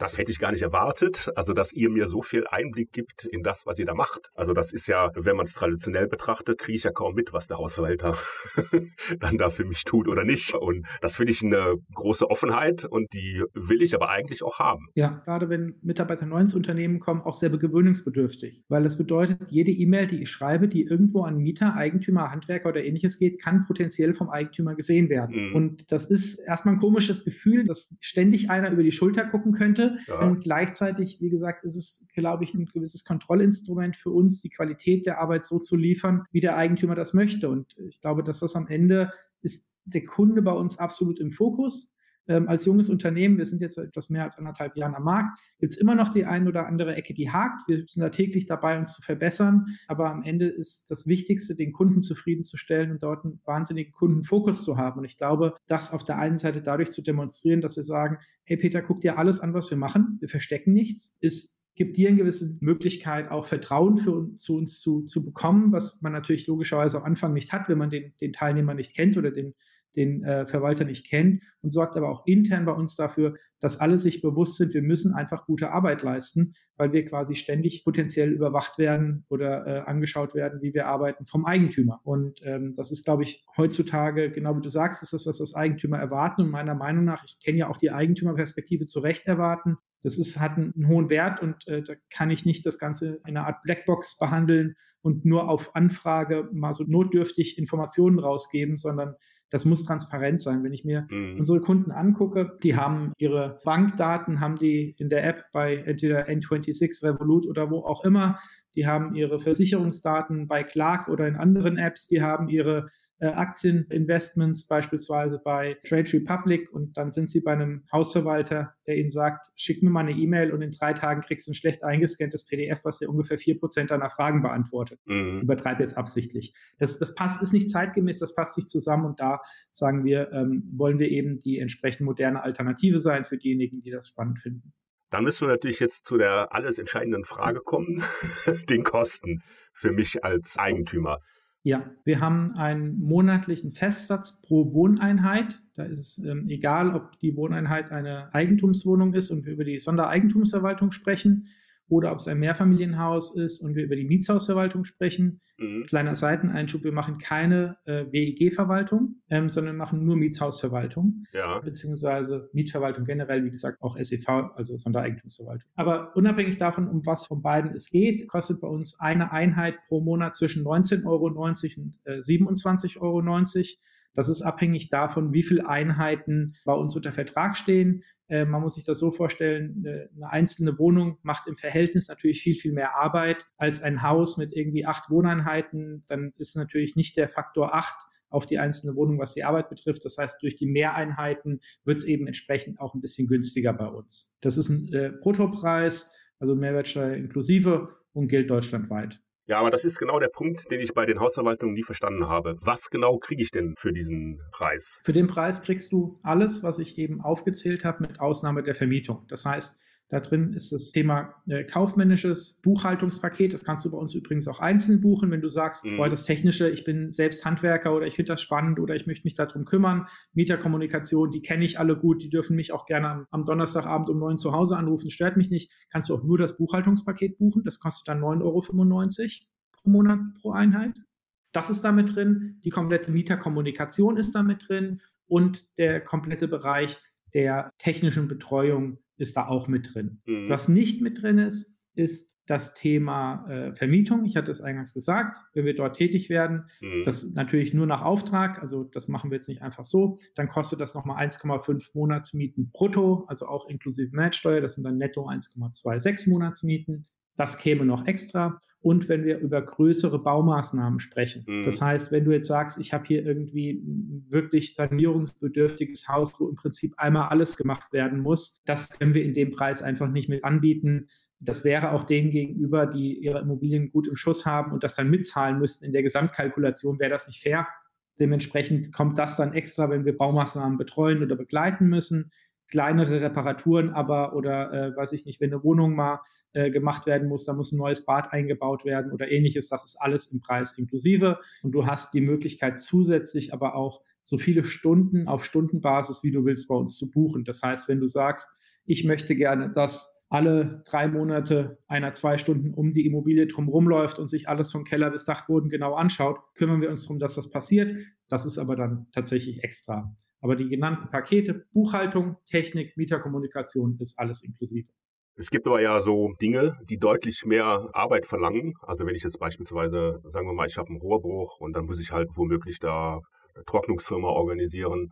Das hätte ich gar nicht erwartet, also dass ihr mir so viel Einblick gibt in das, was ihr da macht. Also das ist ja, wenn man es traditionell betrachtet, kriege ich ja kaum mit, was der Hausverwalter dann da für mich tut oder nicht. Und das finde ich eine große Offenheit und die will ich aber eigentlich auch haben. Ja, gerade wenn Mitarbeiter neu ins Unternehmen kommen, auch sehr gewöhnungsbedürftig, weil das bedeutet, jede E-Mail, die ich schreibe, die irgendwo an Mieter, Eigentümer, Handwerker oder ähnliches geht, kann potenziell vom Eigentümer gesehen werden. Mhm. Und das ist erstmal ein komisches Gefühl, dass ständig einer über die Schulter gucken könnte ja. Und gleichzeitig, wie gesagt, ist es, glaube ich, ein gewisses Kontrollinstrument für uns, die Qualität der Arbeit so zu liefern, wie der Eigentümer das möchte. Und ich glaube, dass das am Ende ist der Kunde bei uns absolut im Fokus ähm, als junges Unternehmen, wir sind jetzt etwas mehr als anderthalb Jahren am Markt, gibt es immer noch die ein oder andere Ecke, die hakt. Wir sind da täglich dabei, uns zu verbessern. Aber am Ende ist das Wichtigste, den Kunden zufriedenzustellen und dort einen wahnsinnigen Kundenfokus zu haben. Und ich glaube, das auf der einen Seite dadurch zu demonstrieren, dass wir sagen, hey Peter, guck dir alles an, was wir machen. Wir verstecken nichts, ist gibt dir eine gewisse Möglichkeit, auch Vertrauen für, zu uns zu, zu bekommen, was man natürlich logischerweise am Anfang nicht hat, wenn man den, den Teilnehmer nicht kennt oder den, den äh, Verwalter nicht kennt und sorgt aber auch intern bei uns dafür, dass alle sich bewusst sind, wir müssen einfach gute Arbeit leisten, weil wir quasi ständig potenziell überwacht werden oder äh, angeschaut werden, wie wir arbeiten vom Eigentümer. Und ähm, das ist, glaube ich, heutzutage, genau wie du sagst, ist das, was das Eigentümer erwarten. Und meiner Meinung nach, ich kenne ja auch die Eigentümerperspektive zu Recht erwarten. Das ist, hat einen, einen hohen Wert und äh, da kann ich nicht das Ganze in einer Art Blackbox behandeln und nur auf Anfrage mal so notdürftig Informationen rausgeben, sondern das muss transparent sein. Wenn ich mir mhm. unsere Kunden angucke, die haben ihre Bankdaten, haben die in der App bei entweder N26, Revolut oder wo auch immer. Die haben ihre Versicherungsdaten bei Clark oder in anderen Apps. Die haben ihre Aktieninvestments beispielsweise bei Trade Republic und dann sind Sie bei einem Hausverwalter, der Ihnen sagt, schick mir mal eine E-Mail und in drei Tagen kriegst du ein schlecht eingescanntes PDF, was dir ungefähr vier Prozent deiner Fragen beantwortet. Mhm. Übertreibe jetzt absichtlich. Das, das passt, ist nicht zeitgemäß, das passt nicht zusammen und da sagen wir, ähm, wollen wir eben die entsprechend moderne Alternative sein für diejenigen, die das spannend finden. Dann müssen wir natürlich jetzt zu der alles entscheidenden Frage kommen, den Kosten für mich als Eigentümer. Ja, wir haben einen monatlichen Festsatz pro Wohneinheit. Da ist es ähm, egal, ob die Wohneinheit eine Eigentumswohnung ist und wir über die Sondereigentumsverwaltung sprechen oder ob es ein Mehrfamilienhaus ist und wir über die Mietshausverwaltung sprechen. Mhm. Kleiner Seiteneinschub, wir machen keine äh, WEG-Verwaltung, ähm, sondern machen nur Mietshausverwaltung, ja. beziehungsweise Mietverwaltung generell, wie gesagt, auch SEV, also Sondereigentumsverwaltung. Aber unabhängig davon, um was von beiden es geht, kostet bei uns eine Einheit pro Monat zwischen 19,90 Euro und äh, 27,90 Euro. Das ist abhängig davon, wie viele Einheiten bei uns unter Vertrag stehen. Äh, man muss sich das so vorstellen, eine einzelne Wohnung macht im Verhältnis natürlich viel, viel mehr Arbeit als ein Haus mit irgendwie acht Wohneinheiten. Dann ist natürlich nicht der Faktor acht auf die einzelne Wohnung, was die Arbeit betrifft. Das heißt, durch die Mehreinheiten wird es eben entsprechend auch ein bisschen günstiger bei uns. Das ist ein äh, Bruttopreis, also Mehrwertsteuer inklusive und gilt deutschlandweit. Ja, aber das ist genau der Punkt, den ich bei den Hausverwaltungen nie verstanden habe. Was genau kriege ich denn für diesen Preis? Für den Preis kriegst du alles, was ich eben aufgezählt habe, mit Ausnahme der Vermietung. Das heißt, da drin ist das Thema äh, kaufmännisches Buchhaltungspaket. Das kannst du bei uns übrigens auch einzeln buchen, wenn du sagst, mhm. boah, das Technische, ich bin selbst Handwerker oder ich finde das spannend oder ich möchte mich darum kümmern. Mieterkommunikation, die kenne ich alle gut, die dürfen mich auch gerne am, am, Donnerstagabend um neun zu Hause anrufen, stört mich nicht. Kannst du auch nur das Buchhaltungspaket buchen. Das kostet dann 9,95 Euro pro Monat pro Einheit. Das ist damit drin. Die komplette Mieterkommunikation ist damit drin und der komplette Bereich der technischen Betreuung ist da auch mit drin. Mhm. Was nicht mit drin ist, ist das Thema äh, Vermietung. Ich hatte es eingangs gesagt, wenn wir dort tätig werden, mhm. das natürlich nur nach Auftrag, also das machen wir jetzt nicht einfach so, dann kostet das nochmal 1,5 Monatsmieten brutto, also auch inklusive Mehrwertsteuer, das sind dann netto 1,26 Monatsmieten. Das käme noch extra und wenn wir über größere Baumaßnahmen sprechen. Mhm. Das heißt, wenn du jetzt sagst, ich habe hier irgendwie ein wirklich sanierungsbedürftiges Haus, wo im Prinzip einmal alles gemacht werden muss, das können wir in dem Preis einfach nicht mit anbieten. Das wäre auch denen gegenüber, die ihre Immobilien gut im Schuss haben und das dann mitzahlen müssten in der Gesamtkalkulation, wäre das nicht fair. Dementsprechend kommt das dann extra, wenn wir Baumaßnahmen betreuen oder begleiten müssen. Kleinere Reparaturen aber oder äh, weiß ich nicht, wenn eine Wohnung mal äh, gemacht werden muss, da muss ein neues Bad eingebaut werden oder ähnliches, das ist alles im Preis inklusive. Und du hast die Möglichkeit zusätzlich aber auch so viele Stunden auf Stundenbasis, wie du willst, bei uns zu buchen. Das heißt, wenn du sagst, ich möchte gerne, dass alle drei Monate einer zwei Stunden um die Immobilie drumherum läuft und sich alles vom Keller bis Dachboden genau anschaut, kümmern wir uns darum, dass das passiert. Das ist aber dann tatsächlich extra. Aber die genannten Pakete, Buchhaltung, Technik, Mieterkommunikation ist alles inklusive. Es gibt aber ja so Dinge, die deutlich mehr Arbeit verlangen. Also wenn ich jetzt beispielsweise, sagen wir mal, ich habe einen Rohrbruch und dann muss ich halt womöglich da eine Trocknungsfirma organisieren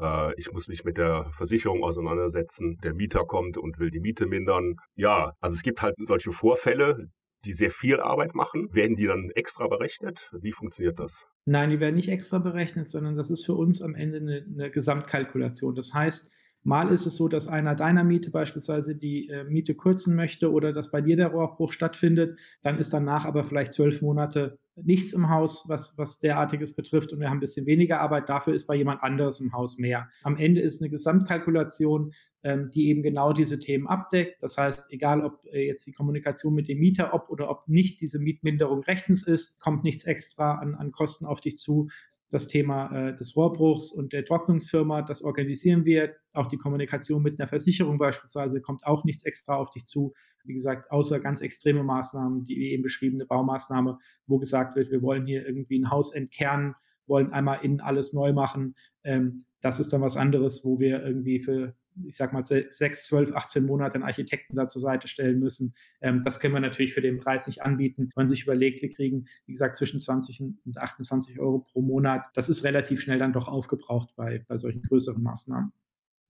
äh, ich muss mich mit der Versicherung auseinandersetzen, der Mieter kommt und will die Miete mindern. Ja, also es gibt halt solche Vorfälle, die sehr viel Arbeit machen. Werden die dann extra berechnet? Wie funktioniert das? Nein, die werden nicht extra berechnet, sondern das ist für uns am Ende eine, eine Gesamtkalkulation. Das heißt, Mal ist es so, dass einer deiner Miete beispielsweise die äh, Miete kürzen möchte oder dass bei dir der Rohrbruch stattfindet. Dann ist danach aber vielleicht zwölf Monate nichts im Haus, was, was derartiges betrifft und wir haben ein bisschen weniger Arbeit. Dafür ist bei jemand anderes im Haus mehr. Am Ende ist eine Gesamtkalkulation, ähm, die eben genau diese Themen abdeckt. Das heißt, egal ob äh, jetzt die Kommunikation mit dem Mieter, ob oder ob nicht diese Mietminderung rechtens ist, kommt nichts extra an, an Kosten auf dich zu das Thema äh, des Rohrbruchs und der Trocknungsfirma, das organisieren wir. Auch die Kommunikation mit einer Versicherung beispielsweise kommt auch nichts extra auf dich zu. Wie gesagt, außer ganz extreme Maßnahmen, die eben beschriebene Baumaßnahme, wo gesagt wird, wir wollen hier irgendwie ein Haus entkernen, wollen einmal innen alles neu machen. Ähm, das ist dann was anderes, wo wir irgendwie für ich sag mal, sechs, zwölf, 18 Monate einen Architekten da zur Seite stellen müssen. Ähm, das können wir natürlich für den Preis nicht anbieten. Wenn man sich überlegt, wir kriegen, wie gesagt, zwischen 20 und 28 Euro pro Monat. Das ist relativ schnell dann doch aufgebraucht bei, bei solchen größeren Maßnahmen.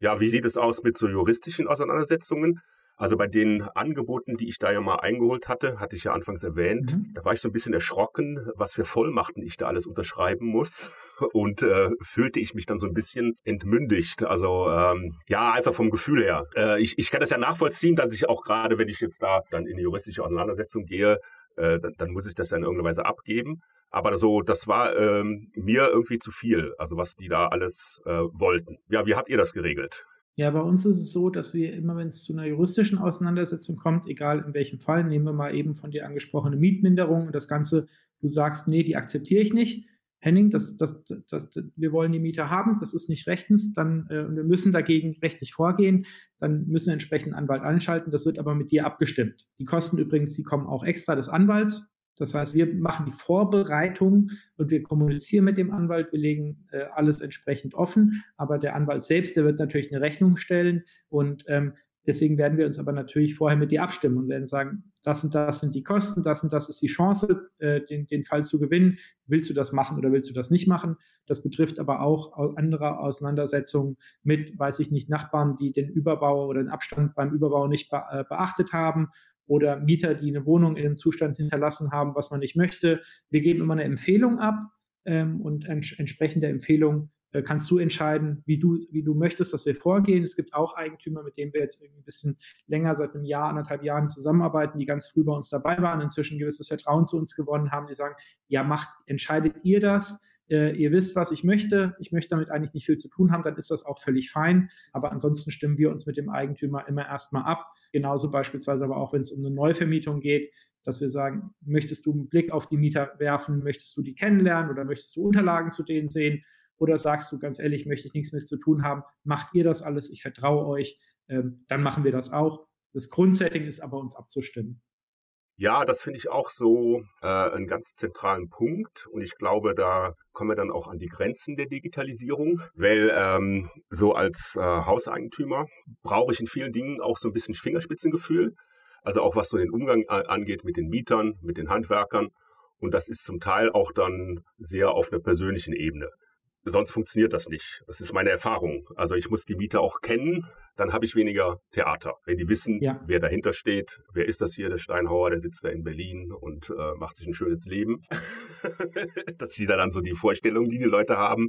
Ja, wie sieht es aus mit so juristischen Auseinandersetzungen? Also bei den Angeboten, die ich da ja mal eingeholt hatte, hatte ich ja anfangs erwähnt, mhm. da war ich so ein bisschen erschrocken, was für Vollmachten ich da alles unterschreiben muss und äh, fühlte ich mich dann so ein bisschen entmündigt. Also ähm, ja, einfach vom Gefühl her. Äh, ich, ich kann das ja nachvollziehen, dass ich auch gerade, wenn ich jetzt da dann in die juristische Auseinandersetzung gehe, äh, dann, dann muss ich das ja in irgendeiner Weise abgeben. Aber so, das war ähm, mir irgendwie zu viel, also was die da alles äh, wollten. Ja, wie habt ihr das geregelt? Ja, bei uns ist es so, dass wir immer, wenn es zu einer juristischen Auseinandersetzung kommt, egal in welchem Fall, nehmen wir mal eben von dir angesprochene Mietminderung und das Ganze, du sagst, nee, die akzeptiere ich nicht. Henning, das, das, das, wir wollen die Miete haben, das ist nicht rechtens, dann äh, wir müssen dagegen rechtlich vorgehen, dann müssen wir entsprechend einen Anwalt anschalten, das wird aber mit dir abgestimmt. Die Kosten übrigens, die kommen auch extra des Anwalts, das heißt, wir machen die Vorbereitung und wir kommunizieren mit dem Anwalt, wir legen äh, alles entsprechend offen, aber der Anwalt selbst, der wird natürlich eine Rechnung stellen und ähm, deswegen werden wir uns aber natürlich vorher mit dir abstimmen und werden sagen, das und das sind die Kosten, das und das ist die Chance, äh, den, den Fall zu gewinnen. Willst du das machen oder willst du das nicht machen? Das betrifft aber auch andere Auseinandersetzungen mit, weiß ich nicht, Nachbarn, die den Überbau oder den Abstand beim Überbau nicht be äh, beachtet haben oder Mieter, die eine Wohnung in einem Zustand hinterlassen haben, was man nicht möchte. Wir geben immer eine Empfehlung ab ähm, und ents entsprechend der Empfehlung äh, kannst du entscheiden, wie du, wie du möchtest, dass wir vorgehen. Es gibt auch Eigentümer, mit denen wir jetzt irgendwie ein bisschen länger, seit einem Jahr, anderthalb Jahren zusammenarbeiten, die ganz früh bei uns dabei waren, inzwischen ein gewisses Vertrauen zu uns gewonnen haben, die sagen, ja, macht, entscheidet ihr das? Äh, ihr wisst, was ich möchte, ich möchte damit eigentlich nicht viel zu tun haben, dann ist das auch völlig fein. Aber ansonsten stimmen wir uns mit dem Eigentümer immer erstmal ab. Genauso beispielsweise aber auch, wenn es um eine Neuvermietung geht, dass wir sagen, möchtest du einen Blick auf die Mieter werfen, möchtest du die kennenlernen oder möchtest du Unterlagen zu denen sehen? Oder sagst du ganz ehrlich, möchte ich nichts mit zu tun haben, macht ihr das alles, ich vertraue euch, ähm, dann machen wir das auch. Das Grundsetting ist aber, uns abzustimmen. Ja, das finde ich auch so äh, einen ganz zentralen Punkt. Und ich glaube, da kommen wir dann auch an die Grenzen der Digitalisierung, weil ähm, so als äh, Hauseigentümer brauche ich in vielen Dingen auch so ein bisschen Fingerspitzengefühl. Also auch was so den Umgang angeht mit den Mietern, mit den Handwerkern. Und das ist zum Teil auch dann sehr auf einer persönlichen Ebene. Sonst funktioniert das nicht. Das ist meine Erfahrung. Also ich muss die Mieter auch kennen, dann habe ich weniger Theater. Wenn die wissen, ja. wer dahinter steht, wer ist das hier, der Steinhauer, der sitzt da in Berlin und äh, macht sich ein schönes Leben. das sind dann so die Vorstellungen, die die Leute haben.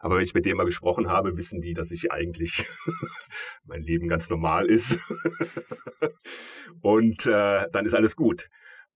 Aber wenn ich mit dem mal gesprochen habe, wissen die, dass ich eigentlich mein Leben ganz normal ist. und äh, dann ist alles gut.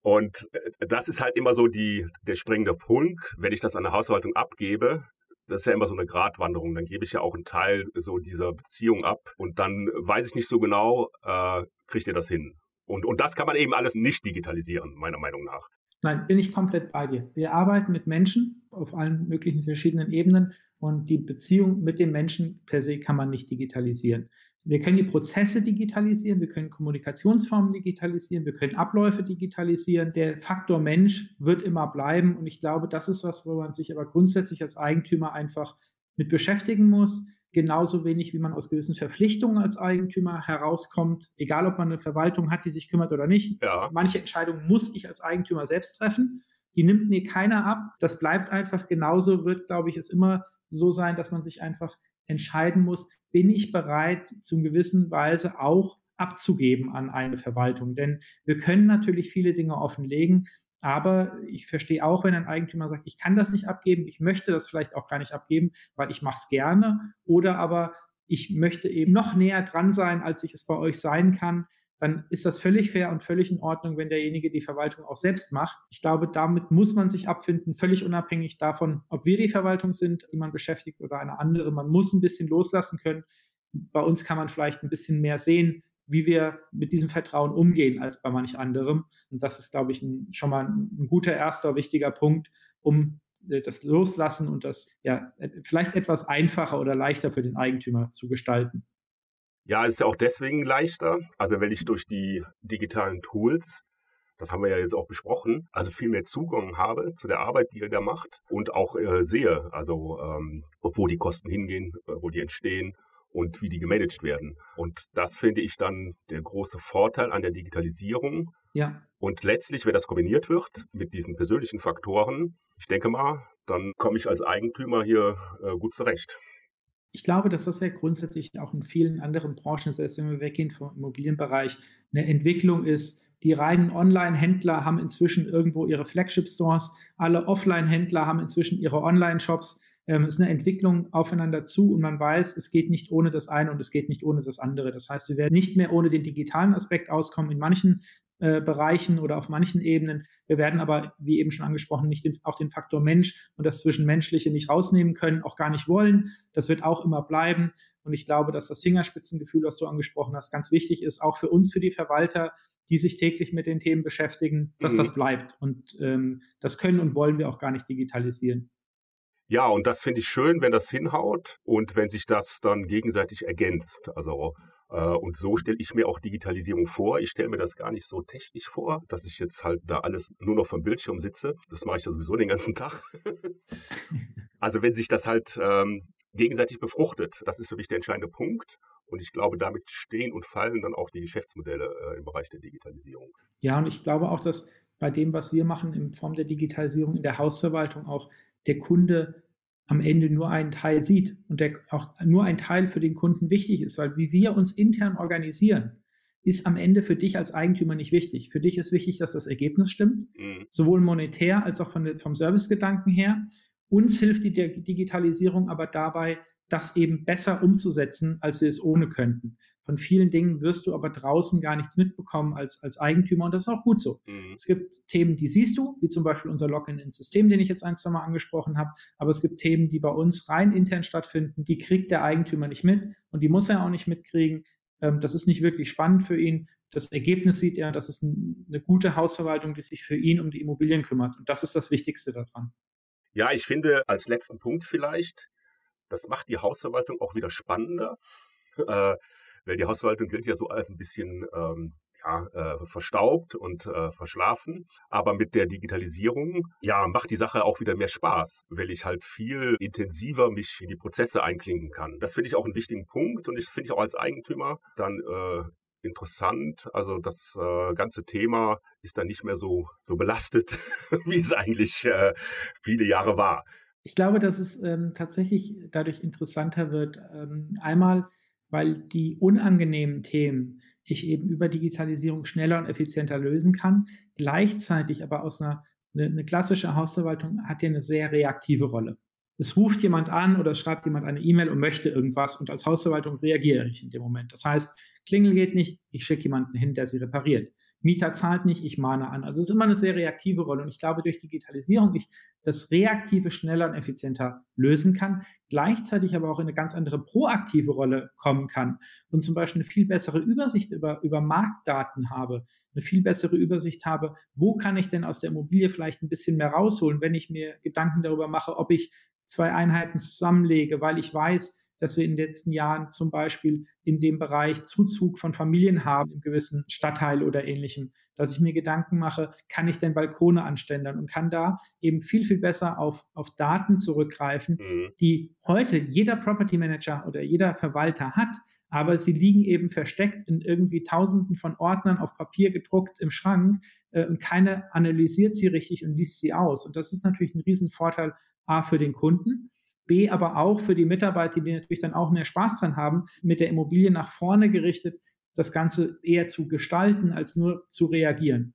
Und äh, das ist halt immer so die, der springende Punkt. Wenn ich das an der Hausverwaltung abgebe, das ist ja immer so eine Gratwanderung. Dann gebe ich ja auch einen Teil so dieser Beziehung ab und dann weiß ich nicht so genau, äh, kriegt ihr das hin? Und, und das kann man eben alles nicht digitalisieren, meiner Meinung nach. Nein, bin ich komplett bei dir. Wir arbeiten mit Menschen auf allen möglichen verschiedenen Ebenen und die Beziehung mit dem Menschen per se kann man nicht digitalisieren. Wir können die Prozesse digitalisieren, wir können Kommunikationsformen digitalisieren, wir können Abläufe digitalisieren. Der Faktor Mensch wird immer bleiben und ich glaube, das ist was, wo man sich aber grundsätzlich als Eigentümer einfach mit beschäftigen muss. Genauso wenig, wie man aus gewissen Verpflichtungen als Eigentümer herauskommt, egal ob man eine Verwaltung hat, die sich kümmert oder nicht. Ja. Manche Entscheidungen muss ich als Eigentümer selbst treffen. Die nimmt mir keiner ab. Das bleibt einfach genauso, wird, glaube ich, es immer so sein, dass man sich einfach entscheiden muss, bin ich bereit, zum gewissen Weise auch abzugeben an eine Verwaltung. Denn wir können natürlich viele Dinge offenlegen, aber ich verstehe auch, wenn ein Eigentümer sagt, ich kann das nicht abgeben, ich möchte das vielleicht auch gar nicht abgeben, weil ich mache es gerne oder aber ich möchte eben noch näher dran sein, als ich es bei euch sein kann, dann ist das völlig fair und völlig in Ordnung, wenn derjenige die Verwaltung auch selbst macht. Ich glaube, damit muss man sich abfinden, völlig unabhängig davon, ob wir die Verwaltung sind, die man beschäftigt oder eine andere. Man muss ein bisschen loslassen können. Bei uns kann man vielleicht ein bisschen mehr sehen, wie wir mit diesem Vertrauen umgehen als bei manch anderem. Und das ist, glaube ich, ein, schon mal ein, guter erster wichtiger Punkt, um äh, das Loslassen und das ja vielleicht etwas einfacher oder leichter für den Eigentümer zu gestalten. Ja, es ist ja auch deswegen leichter. Also wenn ich durch die digitalen Tools, das haben wir ja jetzt auch besprochen, also viel mehr Zugang habe zu der Arbeit, die ihr da macht und auch äh, sehe, also ähm, wo die Kosten hingehen, äh, wo die entstehen und wie die gemanagt werden. Und das finde ich dann der große Vorteil an der Digitalisierung. Ja. Und letztlich, wenn das kombiniert wird mit diesen persönlichen Faktoren, ich denke mal, dann komme ich als Eigentümer hier äh, gut zurecht. Ich glaube, dass das ja grundsätzlich auch in vielen anderen Branchen, selbst wenn wir weggehen vom Immobilienbereich, eine Entwicklung ist. Die reinen Online-Händler haben inzwischen irgendwo ihre Flagship-Stores, alle Offline-Händler haben inzwischen ihre Online-Shops ähm, es ist eine Entwicklung aufeinander zu und man weiß, es geht nicht ohne das eine und es geht nicht ohne das andere. Das heißt, wir werden nicht mehr ohne den digitalen Aspekt auskommen in manchen äh, Bereichen oder auf manchen Ebenen. Wir werden aber, wie eben schon angesprochen, nicht den, auch den Faktor Mensch und das Zwischenmenschliche nicht rausnehmen können, auch gar nicht wollen. Das wird auch immer bleiben. Und ich glaube, dass das Fingerspitzengefühl, was du angesprochen hast, ganz wichtig ist, auch für uns, für die Verwalter, die sich täglich mit den Themen beschäftigen, dass mhm. das bleibt. Und ähm, das können und wollen wir auch gar nicht digitalisieren. Ja, und das finde ich schön, wenn das hinhaut und wenn sich das dann gegenseitig ergänzt. Also und so stelle ich mir auch Digitalisierung vor. Ich stelle mir das gar nicht so technisch vor, dass ich jetzt halt da alles nur noch vom Bildschirm sitze. Das mache ich ja sowieso den ganzen Tag. also wenn sich das halt ähm, gegenseitig befruchtet, das ist für mich der entscheidende Punkt. Und ich glaube, damit stehen und fallen dann auch die Geschäftsmodelle äh, im Bereich der Digitalisierung. Ja, und ich glaube auch, dass bei dem, was wir machen in Form der Digitalisierung in der Hausverwaltung auch der Kunde am Ende nur einen Teil sieht und der auch nur ein Teil für den Kunden wichtig ist, weil wie wir uns intern organisieren, ist am Ende für dich als Eigentümer nicht wichtig. Für dich ist wichtig, dass das Ergebnis stimmt, mhm. sowohl monetär als auch von, vom Servicegedanken her. Uns hilft die Digitalisierung aber dabei, das eben besser umzusetzen, als wir es ohne könnten. Von vielen Dingen wirst du aber draußen gar nichts mitbekommen als, als Eigentümer und das ist auch gut so. Mhm. Es gibt Themen, die siehst du, wie zum Beispiel unser Login ins System, den ich jetzt ein, zwei Mal angesprochen habe, aber es gibt Themen, die bei uns rein intern stattfinden, die kriegt der Eigentümer nicht mit und die muss er auch nicht mitkriegen. Ähm, das ist nicht wirklich spannend für ihn. Das Ergebnis sieht er, das ist eine gute Hausverwaltung, die sich für ihn um die Immobilien kümmert und das ist das Wichtigste daran. Ja, ich finde als letzten Punkt vielleicht, das macht die Hausverwaltung auch wieder spannender. Äh, weil die Hausverwaltung gilt ja so als ein bisschen ähm, ja, äh, verstaubt und äh, verschlafen. Aber mit der Digitalisierung, ja, macht die Sache auch wieder mehr Spaß, weil ich halt viel intensiver mich in die Prozesse einklinken kann. Das finde ich auch einen wichtigen Punkt und ich finde ich auch als Eigentümer dann äh, interessant. Also das äh, ganze Thema ist dann nicht mehr so, so belastet, wie es eigentlich äh, viele Jahre war. Ich glaube, dass es ähm, tatsächlich dadurch interessanter wird. Ähm, einmal, weil die unangenehmen Themen ich eben über Digitalisierung schneller und effizienter lösen kann. Gleichzeitig aber aus einer eine, eine klassische Hausverwaltung hat ja eine sehr reaktive Rolle. Es ruft jemand an oder schreibt jemand eine E-Mail und möchte irgendwas und als Hausverwaltung reagiere ich in dem Moment. Das heißt, Klingel geht nicht, ich schicke jemanden hin, der sie repariert. Mieter zahlt nicht, ich mahne an. Also es ist immer eine sehr reaktive Rolle. Und ich glaube, durch Digitalisierung ich das Reaktive schneller und effizienter lösen kann, gleichzeitig aber auch in eine ganz andere proaktive Rolle kommen kann und zum Beispiel eine viel bessere Übersicht über, über Marktdaten habe, eine viel bessere Übersicht habe, wo kann ich denn aus der Immobilie vielleicht ein bisschen mehr rausholen, wenn ich mir Gedanken darüber mache, ob ich zwei Einheiten zusammenlege, weil ich weiß, dass wir in den letzten Jahren zum Beispiel in dem Bereich Zuzug von Familien haben, im gewissen Stadtteil oder ähnlichem, dass ich mir Gedanken mache, kann ich denn Balkone anständern und kann da eben viel, viel besser auf, auf Daten zurückgreifen, mhm. die heute jeder Property Manager oder jeder Verwalter hat, aber sie liegen eben versteckt in irgendwie Tausenden von Ordnern auf Papier gedruckt im Schrank äh, und keiner analysiert sie richtig und liest sie aus. Und das ist natürlich ein Riesenvorteil A für den Kunden B, aber auch für die Mitarbeiter, die natürlich dann auch mehr Spaß dran haben, mit der Immobilie nach vorne gerichtet, das Ganze eher zu gestalten, als nur zu reagieren.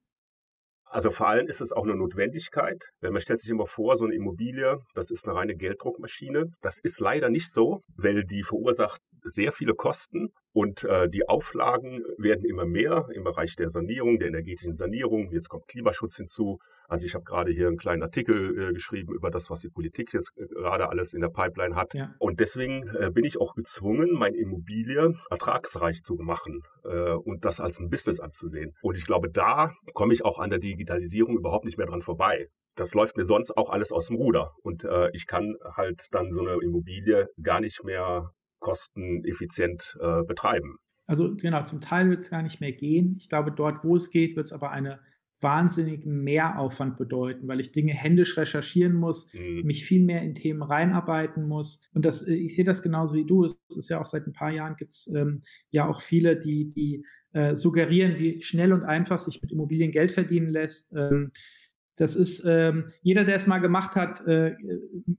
Also vor allem ist es auch eine Notwendigkeit. Wenn man stellt sich immer vor, so eine Immobilie, das ist eine reine Gelddruckmaschine. Das ist leider nicht so, weil die verursacht sehr viele Kosten und äh, die Auflagen werden immer mehr im Bereich der Sanierung, der energetischen Sanierung. Jetzt kommt Klimaschutz hinzu. Also ich habe gerade hier einen kleinen Artikel äh, geschrieben über das, was die Politik jetzt äh, gerade alles in der Pipeline hat. Ja. Und deswegen äh, bin ich auch gezwungen, meine Immobilie ertragsreich zu machen äh, und das als ein Business anzusehen. Und ich glaube, da komme ich auch an der Digitalisierung überhaupt nicht mehr dran vorbei das läuft mir sonst auch alles aus dem Ruder. Und äh, ich kann halt dann so eine Immobilie gar nicht mehr kosteneffizient äh, betreiben. Also genau, zum Teil wird es gar nicht mehr gehen. Ich glaube, dort, wo es geht, wird es aber einen wahnsinnigen Mehraufwand bedeuten, weil ich Dinge händisch recherchieren muss, mhm. mich viel mehr in Themen reinarbeiten muss. Und das, äh, ich sehe das genauso wie du. Es ist ja auch seit ein paar Jahren gibt es ähm, ja auch viele, die, die äh, suggerieren, wie schnell und einfach sich mit Immobilien Geld verdienen lässt. Ähm, das ist, ähm, jeder, der es mal gemacht hat, äh,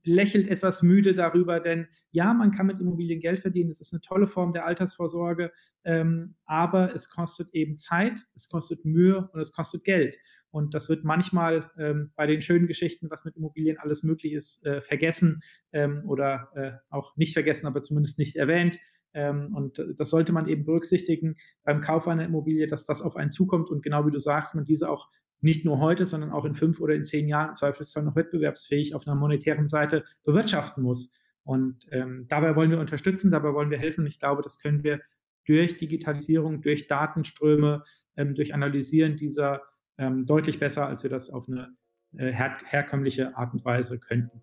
lächelt etwas müde darüber, denn ja, man kann mit Immobilien Geld verdienen. Es ist eine tolle Form der Altersvorsorge, ähm, aber es kostet eben Zeit, es kostet Mühe und es kostet Geld. Und das wird manchmal ähm, bei den schönen Geschichten, was mit Immobilien alles möglich ist, äh, vergessen ähm, oder äh, auch nicht vergessen, aber zumindest nicht erwähnt. Ähm, und das sollte man eben berücksichtigen beim Kauf einer Immobilie, dass das auf einen zukommt und genau wie du sagst, man diese auch nicht nur heute, sondern auch in fünf oder in zehn Jahren im noch wettbewerbsfähig auf einer monetären Seite bewirtschaften muss. Und ähm, dabei wollen wir unterstützen, dabei wollen wir helfen. Ich glaube, das können wir durch Digitalisierung, durch Datenströme, ähm, durch Analysieren dieser ähm, deutlich besser, als wir das auf eine äh, her herkömmliche Art und Weise könnten.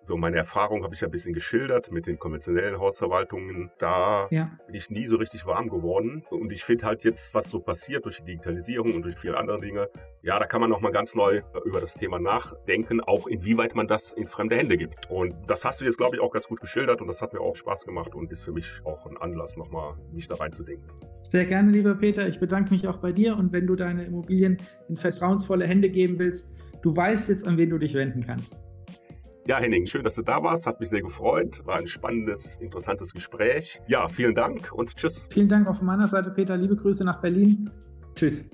So meine Erfahrung habe ich ja ein bisschen geschildert mit den konventionellen Hausverwaltungen. Da ja. bin ich nie so richtig warm geworden. Und ich finde halt jetzt, was so passiert durch die Digitalisierung und durch viele andere Dinge, ja, da kann man nochmal ganz neu über das Thema nachdenken, auch inwieweit man das in fremde Hände gibt. Und das hast du jetzt, glaube ich, auch ganz gut geschildert und das hat mir auch Spaß gemacht und ist für mich auch ein Anlass, nochmal mich da reinzudenken. Sehr gerne, lieber Peter. Ich bedanke mich auch bei dir und wenn du deine Immobilien in vertrauensvolle Hände geben willst, du weißt jetzt, an wen du dich wenden kannst. Ja, Henning, schön, dass du da warst. Hat mich sehr gefreut. War ein spannendes, interessantes Gespräch. Ja, vielen Dank und tschüss. Vielen Dank auch von meiner Seite, Peter. Liebe Grüße nach Berlin. Tschüss.